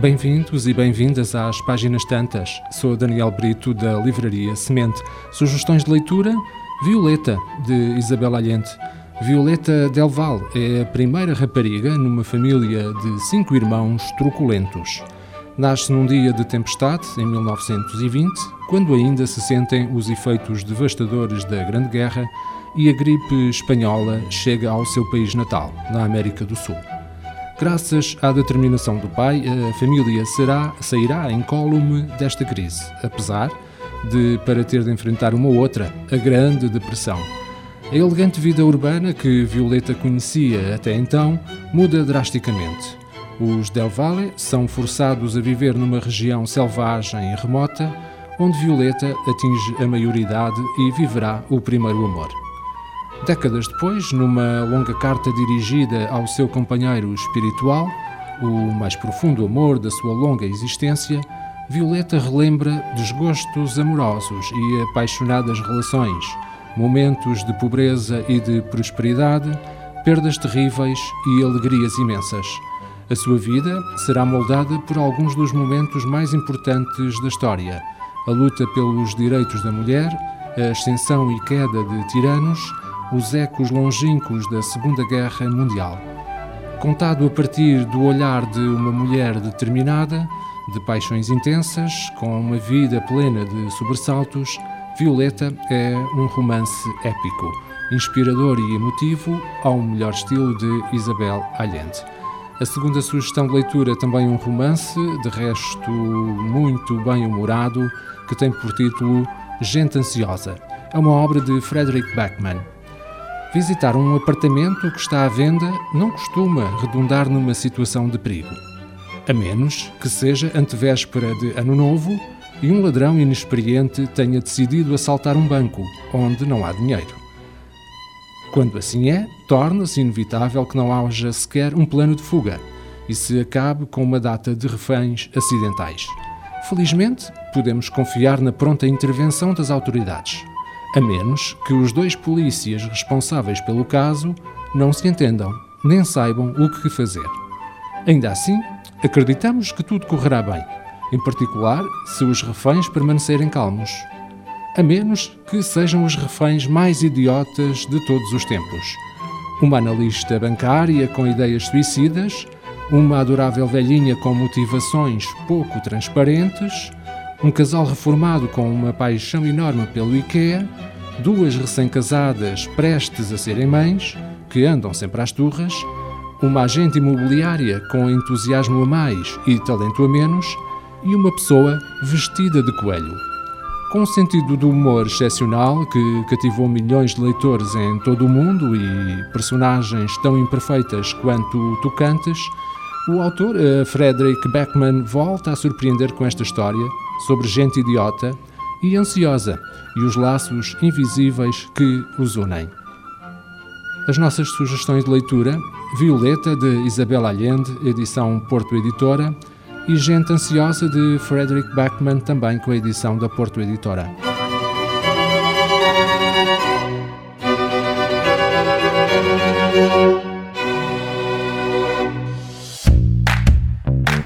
Bem-vindos e bem-vindas às Páginas Tantas. Sou Daniel Brito, da Livraria Semente. Sugestões de leitura? Violeta, de Isabel Allende. Violeta Del Val é a primeira rapariga numa família de cinco irmãos truculentos. Nasce num dia de tempestade, em 1920, quando ainda se sentem os efeitos devastadores da Grande Guerra e a gripe espanhola chega ao seu país natal, na América do Sul. Graças à determinação do pai, a família será, sairá incólume desta crise, apesar de, para ter de enfrentar uma outra, a Grande Depressão. A elegante vida urbana que Violeta conhecia até então muda drasticamente. Os Del Valle são forçados a viver numa região selvagem e remota, onde Violeta atinge a maioridade e viverá o primeiro amor. Décadas depois, numa longa carta dirigida ao seu companheiro espiritual, o mais profundo amor da sua longa existência, Violeta relembra desgostos amorosos e apaixonadas relações, momentos de pobreza e de prosperidade, perdas terríveis e alegrias imensas. A sua vida será moldada por alguns dos momentos mais importantes da história: a luta pelos direitos da mulher, a ascensão e queda de tiranos, os ecos longínquos da Segunda Guerra Mundial. Contado a partir do olhar de uma mulher determinada, de paixões intensas, com uma vida plena de sobressaltos, Violeta é um romance épico, inspirador e emotivo, ao melhor estilo de Isabel Allende. A segunda sugestão de leitura também um romance, de resto muito bem humorado, que tem por título Gente Ansiosa. É uma obra de Frederick Backman. Visitar um apartamento que está à venda não costuma redundar numa situação de perigo. A menos que seja antevéspera de Ano Novo e um ladrão inexperiente tenha decidido assaltar um banco onde não há dinheiro. Quando assim é, torna-se inevitável que não haja sequer um plano de fuga e se acabe com uma data de reféns acidentais. Felizmente, podemos confiar na pronta intervenção das autoridades a menos que os dois polícias responsáveis pelo caso não se entendam, nem saibam o que fazer. Ainda assim, acreditamos que tudo correrá bem, em particular se os reféns permanecerem calmos. A menos que sejam os reféns mais idiotas de todos os tempos. Uma analista bancária com ideias suicidas, uma adorável velhinha com motivações pouco transparentes um casal reformado com uma paixão enorme pelo IKEA, duas recém-casadas prestes a serem mães, que andam sempre às turras, uma agente imobiliária com entusiasmo a mais e talento a menos, e uma pessoa vestida de coelho. Com um sentido do humor excepcional que cativou milhões de leitores em todo o mundo e personagens tão imperfeitas quanto tocantes, o autor, eh, Frederick Beckman, volta a surpreender com esta história sobre gente idiota e ansiosa e os laços invisíveis que os unem. As nossas sugestões de leitura: Violeta, de Isabel Allende, edição Porto Editora, e Gente Ansiosa, de Frederick Beckman, também com a edição da Porto Editora.